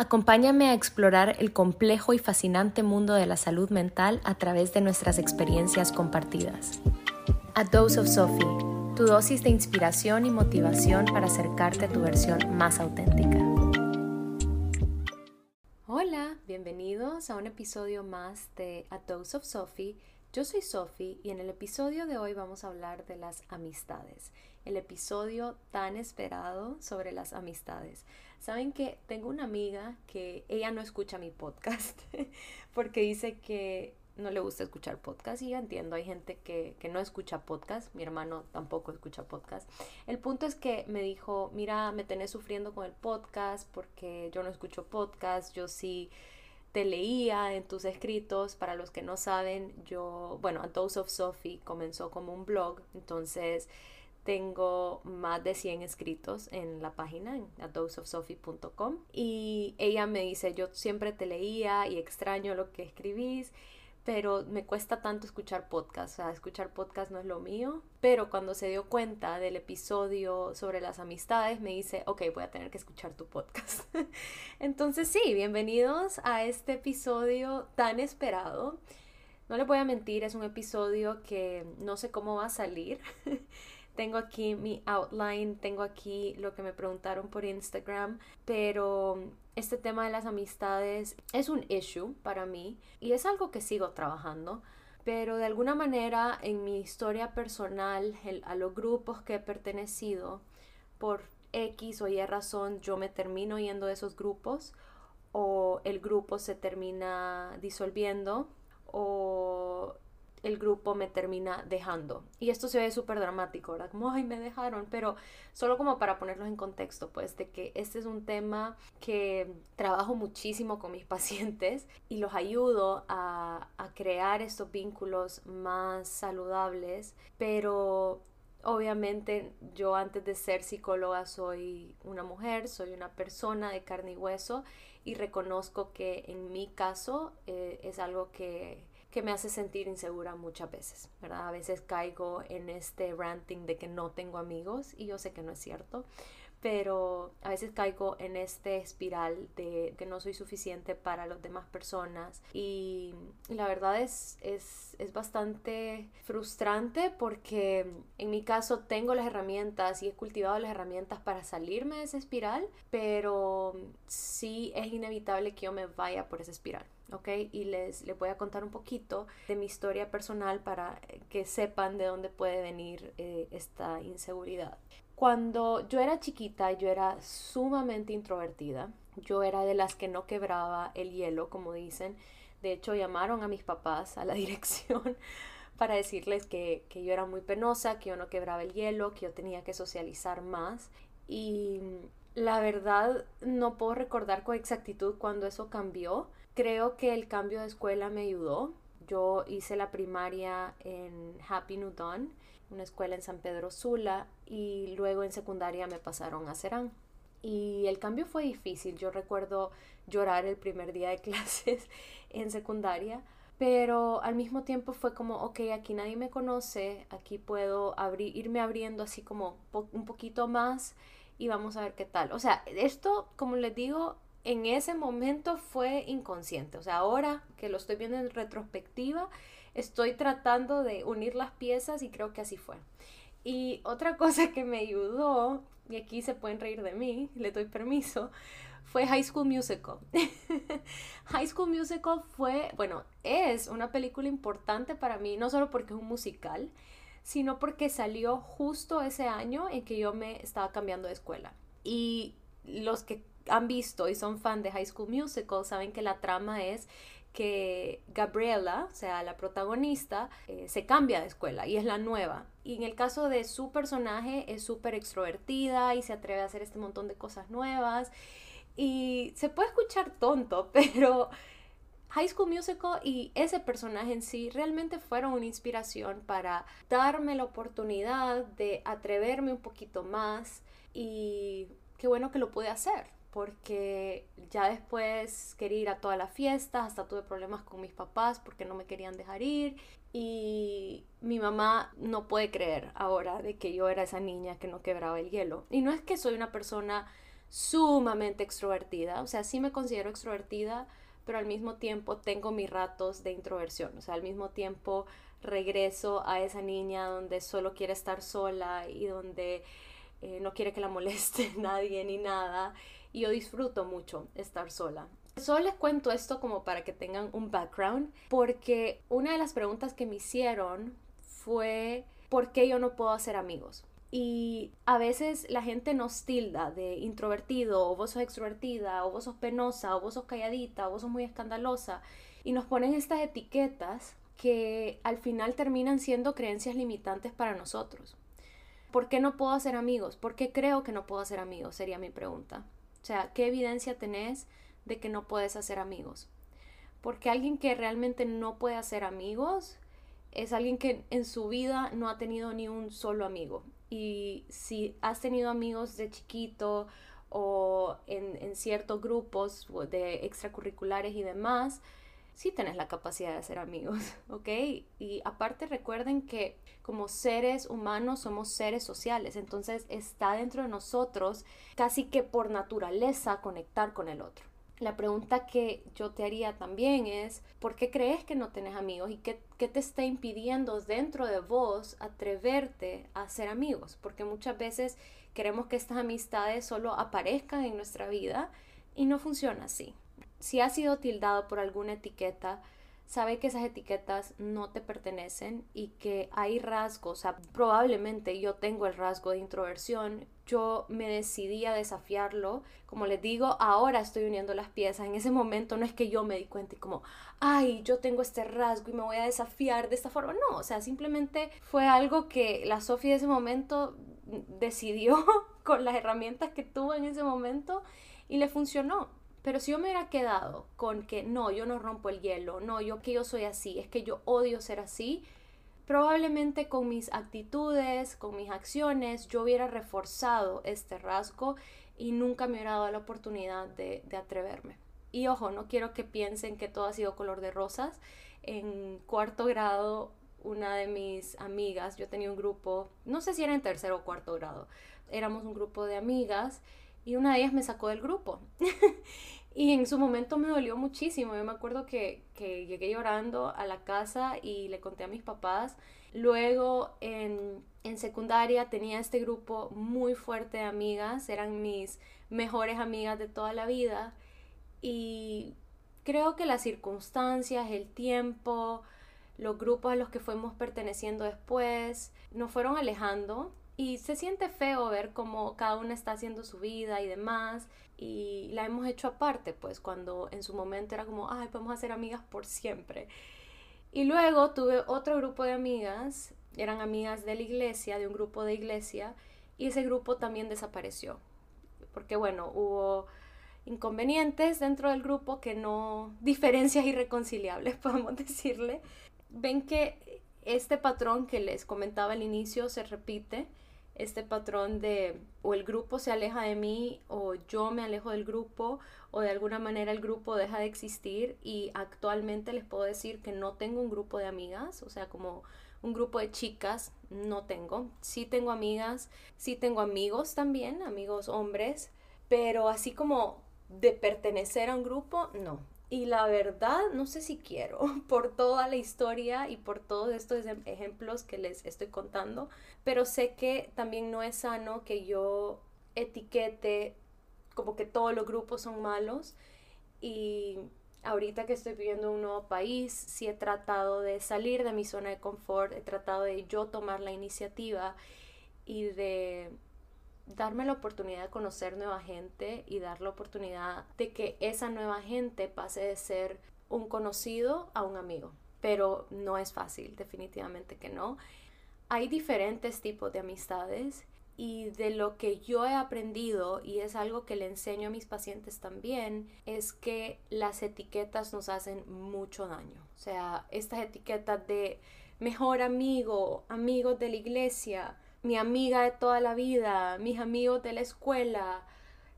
Acompáñame a explorar el complejo y fascinante mundo de la salud mental a través de nuestras experiencias compartidas. A Dose of Sophie, tu dosis de inspiración y motivación para acercarte a tu versión más auténtica. Hola, bienvenidos a un episodio más de A Dose of Sophie. Yo soy Sophie y en el episodio de hoy vamos a hablar de las amistades, el episodio tan esperado sobre las amistades. Saben que tengo una amiga que ella no escucha mi podcast porque dice que no le gusta escuchar podcast. Y entiendo, hay gente que, que, no escucha podcast, mi hermano tampoco escucha podcast. El punto es que me dijo, mira, me tenés sufriendo con el podcast porque yo no escucho podcast, yo sí te leía en tus escritos, para los que no saben, yo, bueno, A Dose of Sophie comenzó como un blog, entonces tengo más de 100 escritos en la página, en adoseofsophie.com. Y ella me dice, yo siempre te leía y extraño lo que escribís, pero me cuesta tanto escuchar podcast. O sea, escuchar podcast no es lo mío. Pero cuando se dio cuenta del episodio sobre las amistades, me dice, ok, voy a tener que escuchar tu podcast. Entonces sí, bienvenidos a este episodio tan esperado. No les voy a mentir, es un episodio que no sé cómo va a salir. Tengo aquí mi outline, tengo aquí lo que me preguntaron por Instagram, pero este tema de las amistades es un issue para mí y es algo que sigo trabajando. Pero de alguna manera en mi historia personal, a los grupos que he pertenecido, por X o Y razón, yo me termino yendo de esos grupos o el grupo se termina disolviendo o el grupo me termina dejando. Y esto se ve súper dramático, ¿verdad? Como, ay, me dejaron, pero solo como para ponerlos en contexto, pues, de que este es un tema que trabajo muchísimo con mis pacientes y los ayudo a, a crear estos vínculos más saludables, pero Obviamente yo antes de ser psicóloga soy una mujer, soy una persona de carne y hueso y reconozco que en mi caso eh, es algo que que me hace sentir insegura muchas veces, ¿verdad? A veces caigo en este ranting de que no tengo amigos y yo sé que no es cierto, pero a veces caigo en este espiral de que no soy suficiente para las demás personas y la verdad es, es, es, bastante frustrante porque en mi caso tengo las herramientas y he cultivado las herramientas para salirme de esa espiral, pero sí es inevitable que yo me vaya por esa espiral. ¿Ok? Y les, les voy a contar un poquito de mi historia personal para que sepan de dónde puede venir eh, esta inseguridad. Cuando yo era chiquita, yo era sumamente introvertida. Yo era de las que no quebraba el hielo, como dicen. De hecho, llamaron a mis papás a la dirección para decirles que, que yo era muy penosa, que yo no quebraba el hielo, que yo tenía que socializar más. Y la verdad, no puedo recordar con exactitud cuando eso cambió Creo que el cambio de escuela me ayudó. Yo hice la primaria en Happy New Dawn, una escuela en San Pedro Sula, y luego en secundaria me pasaron a Serán. Y el cambio fue difícil. Yo recuerdo llorar el primer día de clases en secundaria, pero al mismo tiempo fue como, ok, aquí nadie me conoce, aquí puedo abrir, irme abriendo así como un poquito más y vamos a ver qué tal. O sea, esto, como les digo, en ese momento fue inconsciente. O sea, ahora que lo estoy viendo en retrospectiva, estoy tratando de unir las piezas y creo que así fue. Y otra cosa que me ayudó, y aquí se pueden reír de mí, le doy permiso, fue High School Musical. High School Musical fue, bueno, es una película importante para mí, no solo porque es un musical, sino porque salió justo ese año en que yo me estaba cambiando de escuela. Y los que han visto y son fan de High School Musical saben que la trama es que Gabriela, o sea, la protagonista, eh, se cambia de escuela y es la nueva. Y en el caso de su personaje es súper extrovertida y se atreve a hacer este montón de cosas nuevas. Y se puede escuchar tonto, pero High School Musical y ese personaje en sí realmente fueron una inspiración para darme la oportunidad de atreverme un poquito más y qué bueno que lo pude hacer porque ya después quería ir a todas las fiestas, hasta tuve problemas con mis papás porque no me querían dejar ir. Y mi mamá no puede creer ahora de que yo era esa niña que no quebraba el hielo. Y no es que soy una persona sumamente extrovertida, o sea, sí me considero extrovertida, pero al mismo tiempo tengo mis ratos de introversión, o sea, al mismo tiempo regreso a esa niña donde solo quiere estar sola y donde eh, no quiere que la moleste nadie ni nada, y yo disfruto mucho estar sola. Solo les cuento esto como para que tengan un background, porque una de las preguntas que me hicieron fue ¿por qué yo no puedo hacer amigos? Y a veces la gente nos tilda de introvertido, o vos sos extrovertida, o vos sos penosa, o vos sos calladita, o vos sos muy escandalosa. Y nos ponen estas etiquetas que al final terminan siendo creencias limitantes para nosotros. ¿Por qué no puedo hacer amigos? ¿Por qué creo que no puedo hacer amigos? Sería mi pregunta. O sea, ¿qué evidencia tenés de que no puedes hacer amigos? Porque alguien que realmente no puede hacer amigos es alguien que en su vida no ha tenido ni un solo amigo. Y si has tenido amigos de chiquito o en, ciertos grupos de extracurriculares y demás, sí tenés la capacidad de hacer amigos, ¿ok? Y aparte recuerden que como seres humanos somos seres sociales, entonces está dentro de nosotros casi que por naturaleza conectar con el otro. La pregunta que yo te haría también es, ¿por qué crees que no tenés amigos y qué, qué, te está impidiendo dentro de vos atreverte a ser amigos? Porque muchas veces queremos que estas amistades solo aparezcan en nuestra vida y no funciona así. Si has sido tildado por alguna etiqueta, sabe que esas etiquetas no te pertenecen y que hay rasgos, o sea, probablemente yo tengo el rasgo de introversión, yo me decidí a desafiarlo, como les digo, ahora estoy uniendo las piezas, en ese momento no es que yo me di cuenta y como, ay, yo tengo este rasgo y me voy a desafiar de esta forma, no, o sea, simplemente fue algo que la Sofía de ese momento decidió con las herramientas que tuvo en ese momento y le funcionó. Pero si yo me hubiera quedado con que no, yo no rompo el hielo, no, yo que yo soy así, es que yo odio ser así, probablemente con mis actitudes, con mis acciones, yo hubiera reforzado este rasgo y nunca me hubiera dado la oportunidad de, de atreverme. Y ojo, no quiero que piensen que todo ha sido color de rosas. En cuarto grado, una de mis amigas, yo tenía un grupo, no sé si era en tercero o cuarto grado, éramos un grupo de amigas y una de ellas me sacó del grupo. y en su momento me dolió muchísimo. Yo me acuerdo que, que, llegué llorando a la casa y le conté a mis papás. Luego en, en secundaria tenía este grupo muy fuerte de amigas, eran mis mejores amigas de toda la vida. Y creo que las circunstancias, el tiempo, los grupos a los que fuimos perteneciendo después, nos fueron alejando y se siente feo ver cómo cada una está haciendo su vida y demás. Y la hemos hecho aparte, pues cuando en su momento era como, ay, podemos hacer amigas por siempre. Y luego tuve otro grupo de amigas, eran amigas de la iglesia, de un grupo de iglesia, y ese grupo también desapareció. Porque bueno, hubo inconvenientes dentro del grupo que no, diferencias irreconciliables, podemos decirle. Ven que este patrón que les comentaba al inicio se repite este patrón de o el grupo se aleja de mí o yo me alejo del grupo o de alguna manera el grupo deja de existir y actualmente les puedo decir que no tengo un grupo de amigas, o sea, como un grupo de chicas, no tengo. Sí tengo amigas, sí tengo amigos también, amigos hombres, pero así como de pertenecer a un grupo, no. Y la verdad, no sé si quiero, por toda la historia y por todos estos ejemplos que les estoy contando, pero sé que también no es sano que yo etiquete como que todos los grupos son malos. Y ahorita que estoy viviendo en un nuevo país, sí he tratado de salir de mi zona de confort, he tratado de yo tomar la iniciativa y de darme la oportunidad de conocer nueva gente y dar la oportunidad de que esa nueva gente pase de ser un conocido a un amigo. Pero no es fácil, definitivamente que no. Hay diferentes tipos de amistades y de lo que yo he aprendido, y es algo que le enseño a mis pacientes también, es que las etiquetas nos hacen mucho daño. O sea, estas etiquetas de mejor amigo, amigos de la iglesia, mi amiga de toda la vida, mis amigos de la escuela,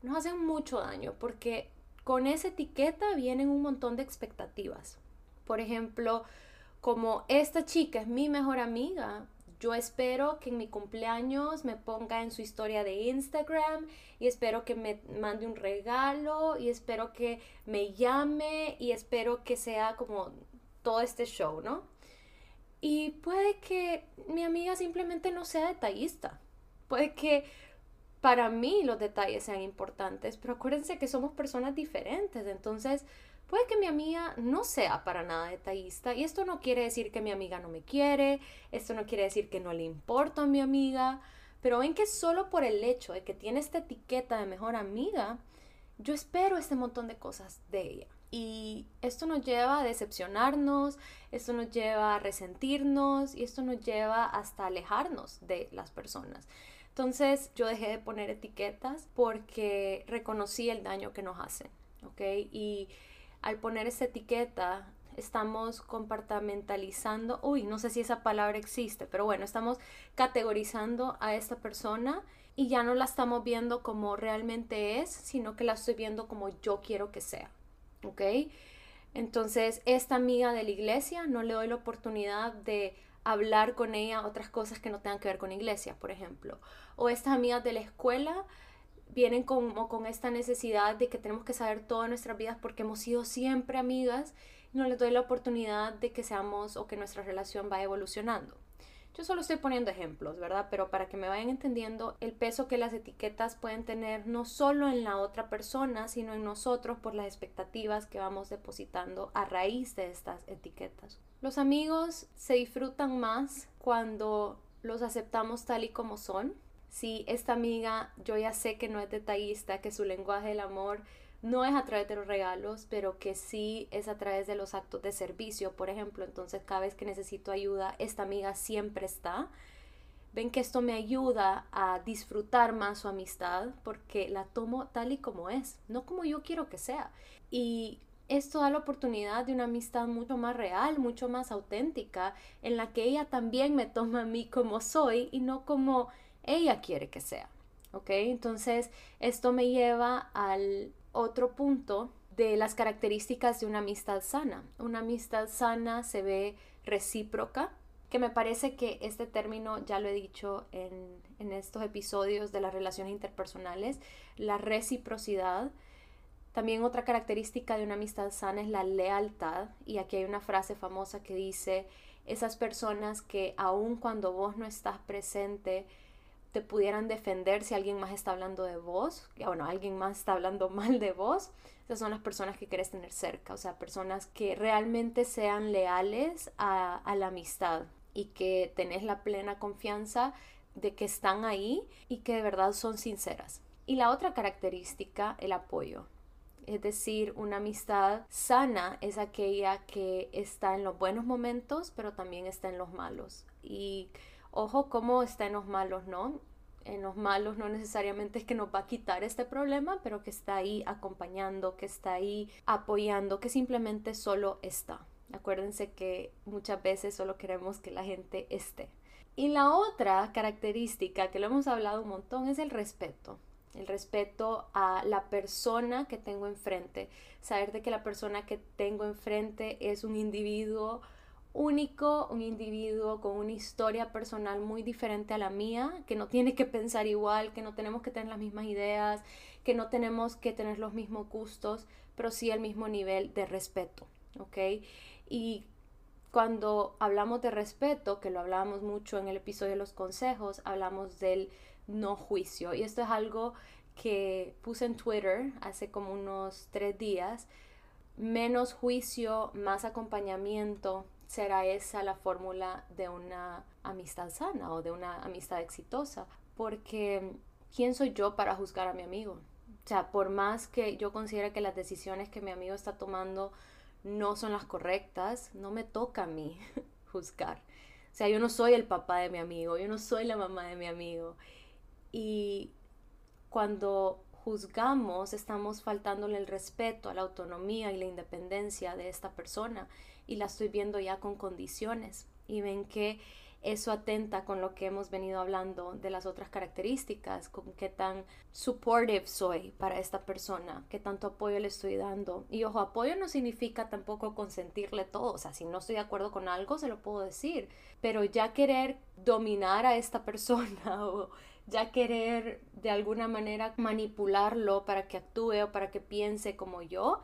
nos hacen mucho daño porque con esa etiqueta vienen un montón de expectativas. Por ejemplo, como esta chica es mi mejor amiga, Yo espero que en mi cumpleaños me ponga en su historia de Instagram y espero que me mande un regalo y espero que me llame y espero que sea como todo este show, ¿no? Y puede que mi amiga simplemente no sea detallista. Puede que para mí los detalles sean importantes, pero acuérdense que somos personas diferentes, entonces puede que mi amiga no sea para nada detallista y esto no quiere decir que mi amiga no me quiere, esto no quiere decir que no le importa a mi amiga, pero ven que solo por el hecho de que tiene esta etiqueta de mejor amiga, yo espero este montón de cosas de ella. Y esto nos lleva a decepcionarnos, esto nos lleva a resentirnos y esto nos lleva hasta alejarnos de las personas. Entonces yo dejé de poner etiquetas porque reconocí el daño que nos hacen, ¿ok? Y al poner esa etiqueta estamos compartimentalizando, uy, no sé si esa palabra existe, pero bueno, estamos categorizando a esta persona y ya no la estamos viendo como realmente es, sino que la estoy viendo como yo quiero que sea, ¿ok? Entonces, esta amiga de la iglesia no le doy la oportunidad de hablar con ella otras cosas que no tengan que ver con iglesia, por ejemplo. O estas amigas de la escuela vienen como con esta necesidad de que tenemos que saber todas nuestras vidas porque hemos sido siempre amigas no les doy la oportunidad de que seamos o que nuestra relación vaya evolucionando. Yo solo estoy poniendo ejemplos, ¿verdad? Pero para que me vayan entendiendo el peso que las etiquetas pueden tener no solo en la otra persona, sino en nosotros por las expectativas que vamos depositando a raíz de estas etiquetas. Los amigos se disfrutan más cuando los aceptamos tal y como son. Si esta amiga yo ya sé que no es detallista, que su lenguaje del amor no es a través de los regalos, pero que sí es a través de los actos de servicio, por ejemplo. Entonces, cada vez que necesito ayuda, esta amiga siempre está. Ven que esto me ayuda a disfrutar más su amistad porque la tomo tal y como es, no como yo quiero que sea. Y esto da la oportunidad de una amistad mucho más real, mucho más auténtica, en la que ella también me toma a mí como soy y no como ella quiere que sea. ¿Ok? Entonces, esto me lleva al otro punto de las características de una amistad sana. Una amistad sana se ve recíproca, que me parece que este término ya lo he dicho en, en estos episodios de las relaciones interpersonales, la reciprocidad. También otra característica de una amistad sana es la lealtad, y aquí hay una frase famosa que dice, esas personas que aun cuando vos no estás presente, te pudieran defender si alguien más está hablando de vos, bueno, alguien más está hablando mal de vos, esas son las personas que quieres tener cerca, o sea, personas que realmente sean leales a, a la amistad y que tenés la plena confianza de que están ahí y que de verdad son sinceras. Y la otra característica, el apoyo. Es decir, una amistad sana es aquella que está en los buenos momentos, pero también está en los malos. Y Ojo cómo está en los malos, ¿no? En los malos no necesariamente es que nos va a quitar este problema, pero que está ahí acompañando, que está ahí apoyando, que simplemente solo está. Acuérdense que muchas veces solo queremos que la gente esté. Y la otra característica que lo hemos hablado un montón es el respeto. El respeto a la persona que tengo enfrente. Saber de que la persona que tengo enfrente es un individuo único, un individuo con una historia personal muy diferente a la mía, que no tiene que pensar igual, que no tenemos que tener las mismas ideas, que no tenemos que tener los mismos gustos, pero sí el mismo nivel de respeto, ¿ok? Y cuando hablamos de respeto, que lo hablábamos mucho en el episodio de los consejos, hablamos del no juicio. Y esto es algo que puse en Twitter hace como unos tres días. Menos juicio, más acompañamiento, será esa la fórmula de una amistad sana o de una amistad exitosa. Porque, ¿quién soy yo para juzgar a mi amigo? O sea, por más que yo considere que las decisiones que mi amigo está tomando no son las correctas, no me toca a mí juzgar. O sea, yo no soy el papá de mi amigo, yo no soy la mamá de mi amigo. Y cuando juzgamos, estamos faltándole el respeto a la autonomía y la independencia de esta persona y la estoy viendo ya con condiciones y ven que eso atenta con lo que hemos venido hablando de las otras características, con qué tan supportive soy para esta persona, qué tanto apoyo le estoy dando. Y ojo, apoyo no significa tampoco consentirle todo, o sea, si no estoy de acuerdo con algo, se lo puedo decir, pero ya querer dominar a esta persona o ya querer de alguna manera manipularlo para que actúe o para que piense como yo,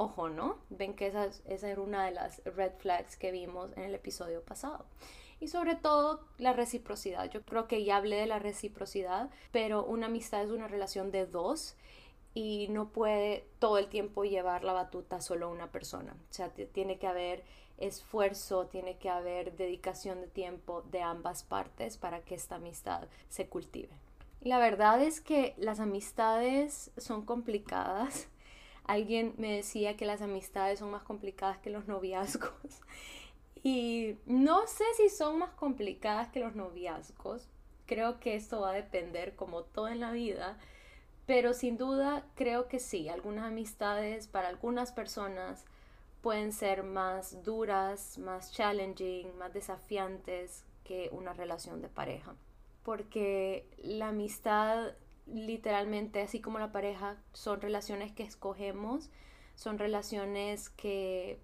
ojo, ¿no? Ven que esa, esa era una de las red flags que vimos en el episodio pasado. Y sobre todo la reciprocidad. Yo creo que ya hablé de la reciprocidad, pero una amistad es una relación de dos y no puede todo el tiempo llevar la batuta solo una persona. O sea, tiene que haber esfuerzo, tiene que haber dedicación de tiempo de ambas partes para que esta amistad se cultive. la verdad es que las amistades son complicadas. Alguien me decía que las amistades son más complicadas que los noviazgos. Y no sé si son más complicadas que los noviazgos. Creo que esto va a depender como todo en la vida. Pero sin duda creo que sí. Algunas amistades para algunas personas pueden ser más duras, más challenging, más desafiantes que una relación de pareja. Porque la amistad literalmente, así como la pareja, son relaciones que escogemos, son relaciones que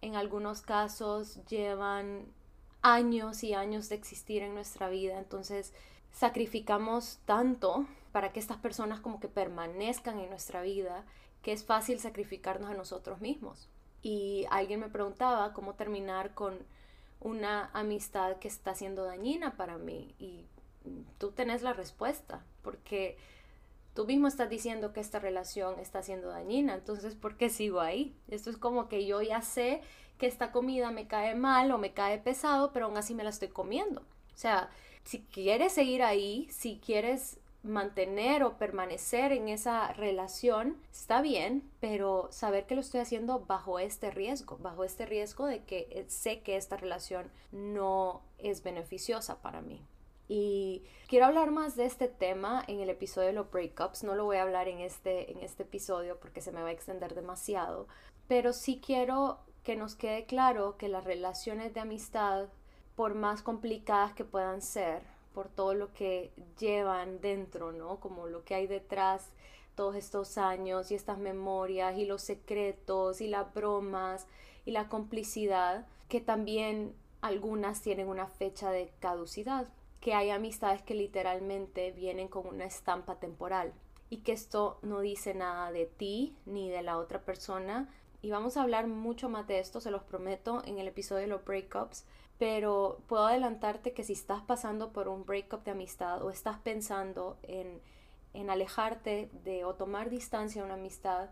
en algunos casos llevan años y años de existir en nuestra vida. Entonces sacrificamos tanto para que estas personas como que permanezcan en nuestra vida que es fácil sacrificarnos a nosotros mismos y alguien me preguntaba cómo terminar con una amistad que está siendo dañina para mí y tú tenés la respuesta porque tú mismo estás diciendo que esta relación está siendo dañina, entonces ¿por qué sigo ahí? Esto es como que yo ya sé que esta comida me cae mal o me cae pesado, pero aún así me la estoy comiendo. O sea, si quieres seguir ahí, si quieres mantener o permanecer en esa relación está bien, pero saber que lo estoy haciendo bajo este riesgo, bajo este riesgo de que eh, sé que esta relación no es beneficiosa para mí. Y quiero hablar más de este tema en el episodio de los breakups. No lo voy a hablar en este, en este episodio porque se me va a extender demasiado. Pero sí quiero que nos quede claro que las relaciones de amistad, por más complicadas que puedan ser, por todo lo que llevan dentro, ¿no? Como lo que hay detrás todos estos años y estas memorias y los secretos y las bromas y la complicidad, que también algunas tienen una fecha de caducidad, que hay amistades que literalmente vienen con una estampa temporal y que esto no dice nada de ti ni de la otra persona. Y vamos a hablar mucho más de esto, se los prometo, en el episodio de los breakups, pero puedo adelantarte que si estás pasando por un breakup de amistad o estás pensando en, en alejarte de o tomar distancia de una amistad,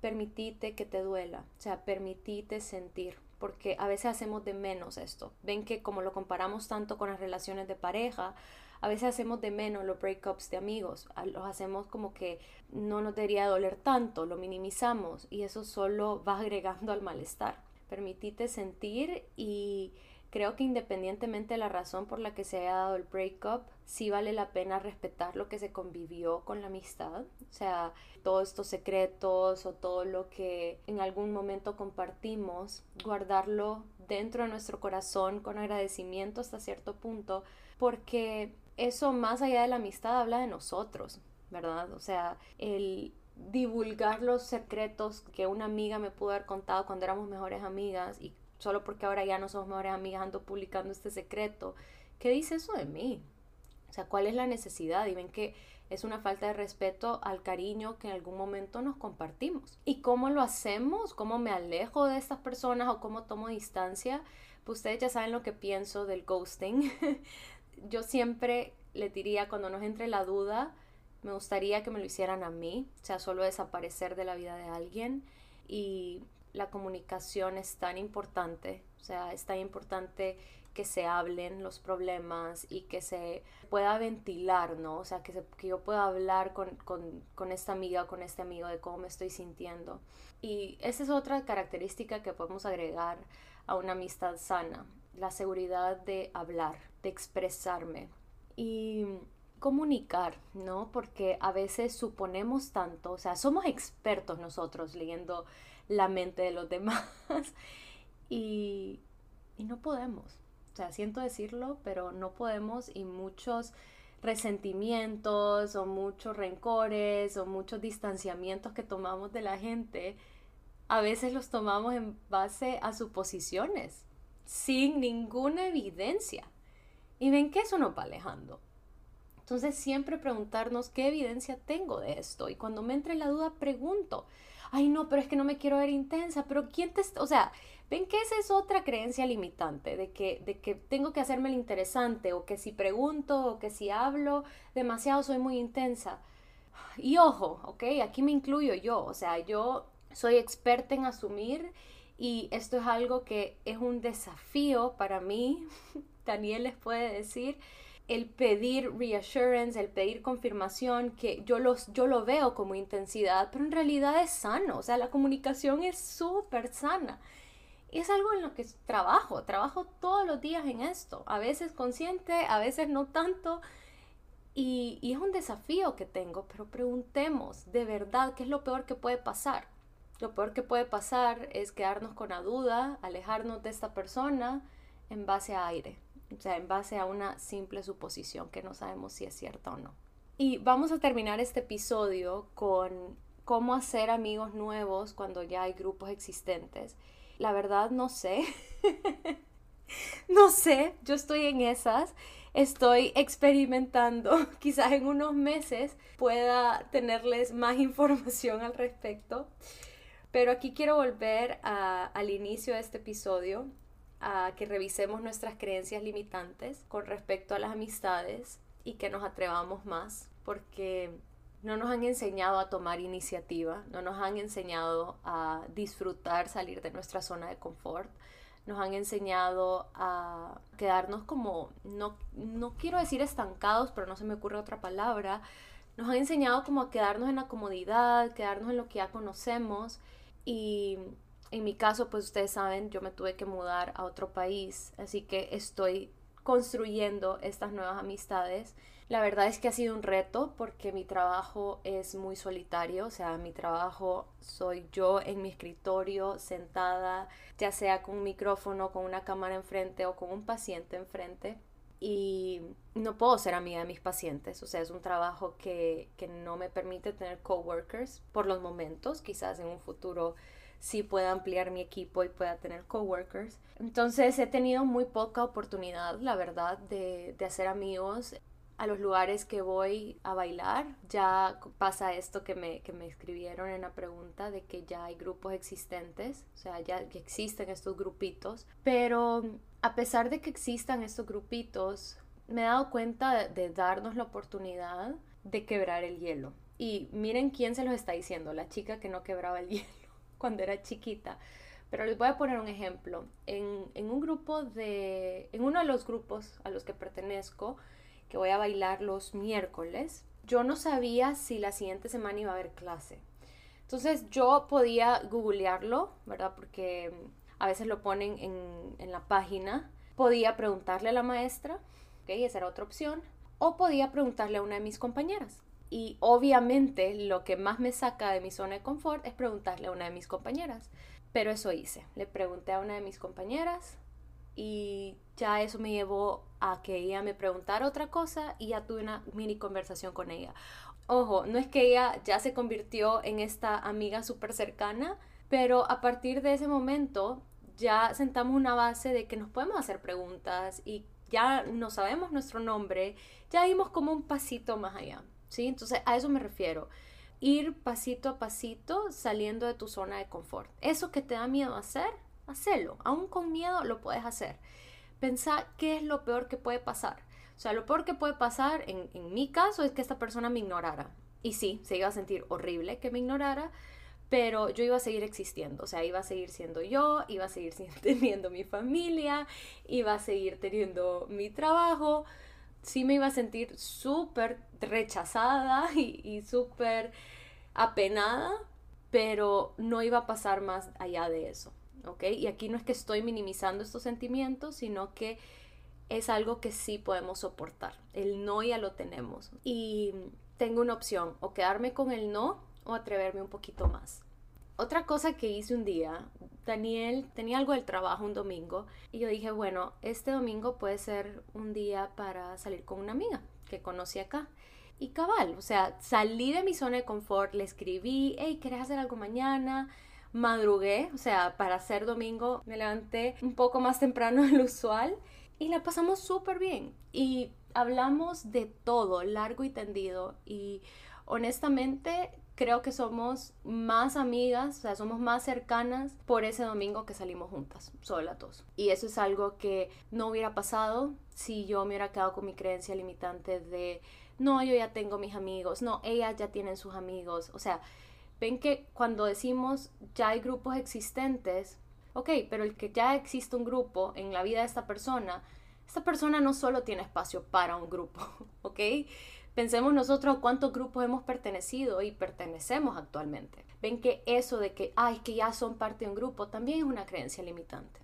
permitite que te duela, o sea, permitite sentir, porque a veces hacemos de menos esto. Ven que como lo comparamos tanto con las relaciones de pareja, a veces hacemos de menos los breakups de amigos, los hacemos como que no nos debería doler tanto, lo minimizamos y eso solo va agregando al malestar. Permitite sentir y Creo que independientemente de la razón por la que se haya dado el breakup, sí vale la pena respetar lo que se convivió con la amistad. O sea, todos estos secretos o todo lo que en algún momento compartimos, guardarlo dentro de nuestro corazón con agradecimiento hasta cierto punto, porque eso más allá de la amistad habla de nosotros, ¿verdad? O sea, el divulgar los secretos que una amiga me pudo haber contado cuando éramos mejores amigas y solo porque ahora ya no somos mejores amigas, ando publicando este secreto. ¿Qué dice eso de mí? O sea, ¿cuál es la necesidad? Y ven que es una falta de respeto al cariño que en algún momento nos compartimos. ¿Y cómo lo hacemos? ¿Cómo me alejo de estas personas o cómo tomo distancia? Pues ustedes ya saben lo que pienso del ghosting. Yo siempre le diría cuando nos entre la duda, me gustaría que me lo hicieran a mí, o sea, solo desaparecer de la vida de alguien. Y la comunicación es tan importante, o sea, es tan importante que se hablen los problemas y que se pueda ventilar, ¿no? O sea, que, que yo pueda hablar con, con, con, esta amiga o con este amigo de cómo me estoy sintiendo. Y esa es otra característica que podemos agregar a una amistad sana, la seguridad de hablar, de expresarme y comunicar, ¿no? Porque a veces suponemos tanto, o sea, somos expertos nosotros leyendo la mente de los demás y, y no podemos. O sea, siento decirlo, pero no podemos y muchos resentimientos o muchos rencores o muchos distanciamientos que tomamos de la gente, a veces los tomamos en base a suposiciones, sin ninguna evidencia. Y ven que eso nos va alejando. Entonces siempre preguntarnos qué evidencia tengo de esto. Y cuando me entre la duda, pregunto, ay no, pero es que no me quiero ver intensa, pero ¿quién te... O sea, ven que esa es otra creencia limitante, de que, de que tengo que hacerme el interesante, o que si pregunto, o que si hablo demasiado soy muy intensa. Y ojo, ¿ok? Aquí me incluyo yo, o sea, yo soy experta en asumir y esto es algo que es un desafío para mí, Daniel les puede decir, el pedir reassurance, el pedir confirmación, que yo, los, yo lo veo como intensidad, pero en realidad es sano, o sea, la comunicación es súper sana. Es algo en lo que trabajo, trabajo todos los días en esto, a veces consciente, a veces no tanto, y, y es un desafío que tengo, pero preguntemos de verdad qué es lo peor que puede pasar. Lo peor que puede pasar es quedarnos con la duda, alejarnos de esta persona en base a aire o sea, en base a una simple suposición que no sabemos si es cierta o no. Y vamos a terminar este episodio con cómo hacer amigos nuevos cuando ya hay grupos existentes. La verdad no sé. no sé, yo estoy en esas. Estoy experimentando. Quizás en unos meses pueda tenerles más información al respecto. Pero aquí quiero volver al inicio de este episodio a que revisemos nuestras creencias limitantes con respecto a las amistades y que nos atrevamos más, porque no nos han enseñado a tomar iniciativa, no nos han enseñado a disfrutar salir de nuestra zona de confort, nos han enseñado a quedarnos como, no, no quiero decir estancados, pero no se me ocurre otra palabra, nos han enseñado como a quedarnos en la comodidad, quedarnos en lo que ya conocemos y en mi caso, pues ustedes saben, yo me tuve que mudar a otro país, así que estoy construyendo estas nuevas amistades. La verdad es que ha sido un reto porque mi trabajo es muy solitario, o sea, mi trabajo soy yo en mi escritorio sentada, ya sea con un micrófono, con una cámara enfrente o con un paciente enfrente. Y no puedo ser amiga de mis pacientes, o sea, es un trabajo que, que no me permite tener coworkers por los momentos, quizás en un futuro sí pueda ampliar mi equipo y pueda tener coworkers. Entonces he tenido muy poca oportunidad, la verdad, de, de hacer amigos a los lugares que voy a bailar. Ya pasa esto que me, que me escribieron en la pregunta de que ya hay grupos existentes, o sea, ya que existen estos grupitos. Pero a pesar de que existan estos grupitos, me he dado cuenta de darnos la oportunidad de quebrar el hielo. Y miren quién se los está diciendo, la chica que no quebraba el hielo cuando era chiquita. Pero les voy a poner un ejemplo. En, un grupo de. En uno de los grupos a los que pertenezco, que voy a bailar los miércoles, yo no sabía si la siguiente semana iba a haber clase. Entonces yo podía googlearlo, ¿verdad? Porque a veces lo ponen en, en la página. Podía preguntarle a la maestra, ¿ok? Esa era otra opción. O podía preguntarle a una de mis compañeras. Y obviamente lo que más me saca de mi zona de confort es preguntarle a una de mis compañeras. Pero eso hice. Le pregunté a una de mis compañeras y ya eso me llevó a que ella me preguntara otra cosa y ya tuve una mini conversación con ella. Ojo, no es que ella ya se convirtió en esta amiga súper cercana, pero a partir de ese momento ya sentamos una base de que nos podemos hacer preguntas y ya no sabemos nuestro nombre, ya dimos como un pasito más allá. ¿Sí? Entonces a eso me refiero. Ir pasito a pasito saliendo de tu zona de confort. Eso que te da miedo hacer, hacelo. Aún con miedo lo puedes hacer. Pensá qué es lo peor que puede pasar. O sea, lo peor que puede pasar en, en mi caso es que esta persona me ignorara. Y sí, se iba a sentir horrible que me ignorara, pero yo iba a seguir existiendo, o sea, iba a seguir siendo yo, iba a seguir teniendo mi familia, iba a seguir teniendo mi trabajo, sí me iba a sentir súper rechazada y, súper apenada, pero no iba a pasar más allá de eso, ¿ok? Y aquí no es que estoy minimizando estos sentimientos, sino que es algo que sí podemos soportar. El no ya lo tenemos. Y tengo una opción, o quedarme con el no o atreverme un poquito más. Otra cosa que hice un día Daniel tenía algo del trabajo un domingo y yo dije, bueno, este domingo puede ser un día para salir con una amiga que conocí acá. Y cabal, o sea, salí de mi zona de confort, le escribí, hey, ¿querés hacer algo mañana? Madrugué, o sea, para ser domingo me levanté un poco más temprano de lo usual y la pasamos súper bien. Y hablamos de todo, largo y tendido. Y honestamente creo que somos más amigas, o sea, somos más cercanas por ese domingo que salimos juntas, solas dos. Y eso es algo que no hubiera pasado si yo me hubiera quedado con mi creencia limitante de, no, yo ya tengo mis amigos, no, ellas ya tienen sus amigos. O sea, ven que cuando decimos ya hay grupos existentes, ok, pero el que ya existe un grupo en la vida de esta persona, esta persona no solo tiene espacio para un grupo, ok Pensemos nosotros cuántos grupos hemos pertenecido y pertenecemos actualmente. Ven que eso de que, ay, que ya son parte de un grupo, también es una creencia limitante.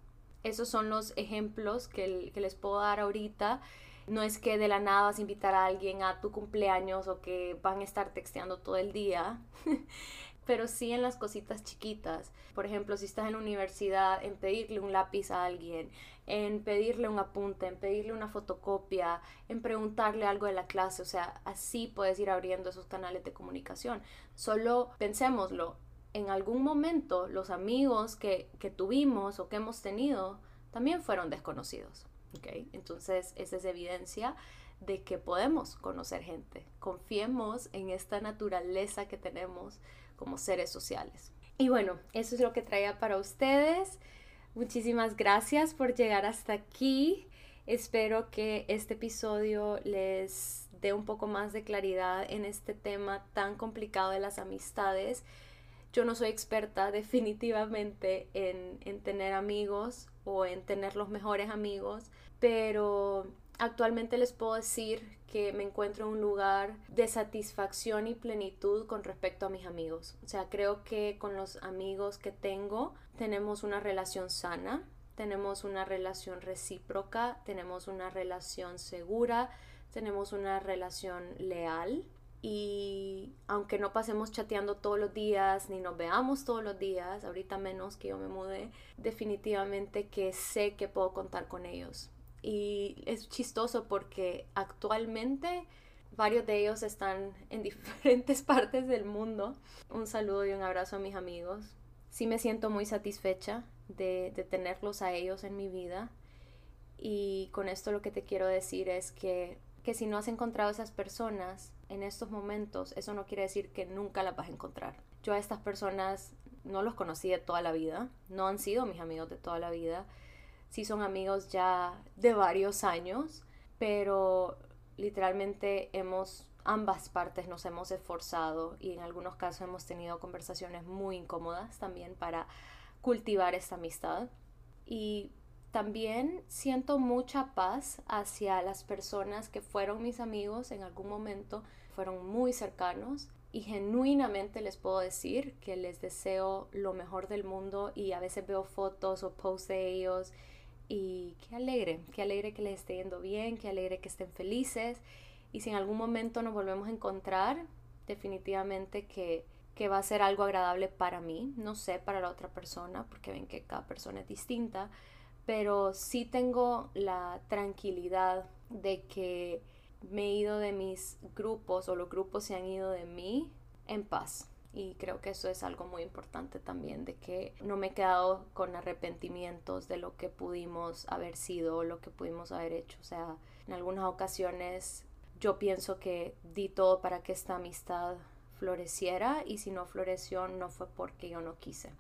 Esos son los ejemplos que, que les puedo dar ahorita. No es que de la nada vas a invitar a alguien a tu cumpleaños o que van a estar texteando todo el día. pero sí en las cositas chiquitas. Por ejemplo, si estás en la universidad, en pedirle un lápiz a alguien, en pedirle un apunte, en pedirle una fotocopia, en preguntarle algo de la clase. O sea, así puedes ir abriendo esos canales de comunicación. Solo pensémoslo, en algún momento los amigos que, que tuvimos o que hemos tenido también fueron desconocidos. ¿okay? Entonces, esa es evidencia de que podemos conocer gente. Confiemos en esta naturaleza que tenemos como seres sociales. Y bueno, eso es lo que traía para ustedes. Muchísimas gracias por llegar hasta aquí. Espero que este episodio les dé un poco más de claridad en este tema tan complicado de las amistades. Yo no soy experta definitivamente en, en tener amigos o en tener los mejores amigos, pero actualmente les puedo decir que me encuentro en un lugar de satisfacción y plenitud con respecto a mis amigos. O sea, creo que con los amigos que tengo tenemos una relación sana, tenemos una relación recíproca, tenemos una relación segura, tenemos una relación leal. Y aunque no pasemos chateando todos los días, ni nos veamos todos los días, ahorita menos que yo me mudé, definitivamente que sé que puedo contar con ellos y es chistoso porque actualmente varios de ellos están en diferentes partes del mundo. Un saludo y un abrazo a mis amigos. Sí me siento muy satisfecha de, tenerlos a ellos en mi vida. Y con esto lo que te quiero decir es que, que si no has encontrado esas personas en estos momentos, eso no quiere decir que nunca las vas a encontrar. Yo a estas personas no los conocí de toda la vida, no han sido mis amigos de toda la vida sí son amigos ya de varios años, pero literalmente hemos, ambas partes nos hemos esforzado y en algunos casos hemos tenido conversaciones muy incómodas también para cultivar esta amistad. Y también siento mucha paz hacia las personas que fueron mis amigos en algún momento, fueron muy cercanos y genuinamente les puedo decir que les deseo lo mejor del mundo y a veces veo fotos o posts de ellos y qué alegre, qué alegre que les esté yendo bien, qué alegre que estén felices. Y si en algún momento nos volvemos a encontrar, definitivamente que, que va a ser algo agradable para mí, no sé para la otra persona, porque ven que cada persona es distinta, pero sí tengo la tranquilidad de que me he ido de mis grupos o los grupos se han ido de mí en paz y creo que eso es algo muy importante también, de que no me he quedado con arrepentimientos de lo que pudimos haber sido o lo que pudimos haber hecho. O sea, en algunas ocasiones yo pienso que di todo para que esta amistad floreciera y si no floreció no fue porque yo no quise.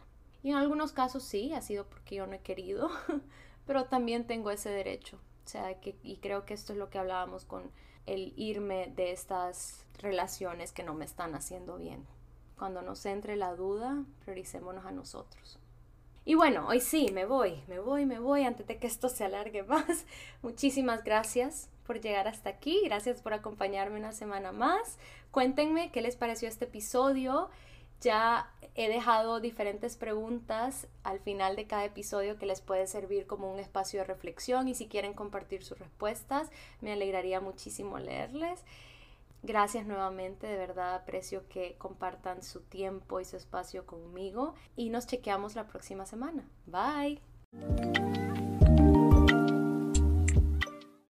Y en algunos casos sí, ha sido porque yo no he querido, pero también tengo ese derecho. O sea, que, y creo que esto es lo que hablábamos con el irme de estas relaciones que no me están haciendo bien. Cuando nos entre la duda, prioricémonos a nosotros. Y bueno, hoy sí, me voy, me voy, me voy antes de que esto se alargue más. Muchísimas gracias por llegar hasta aquí, gracias por acompañarme una semana más. Cuéntenme qué les pareció este episodio. Ya he dejado diferentes preguntas al final de cada episodio que les puede servir como un espacio de reflexión y si quieren compartir sus respuestas, me alegraría muchísimo leerles. Gracias nuevamente, de verdad aprecio que compartan su tiempo y su espacio conmigo y nos chequeamos la próxima semana. Bye.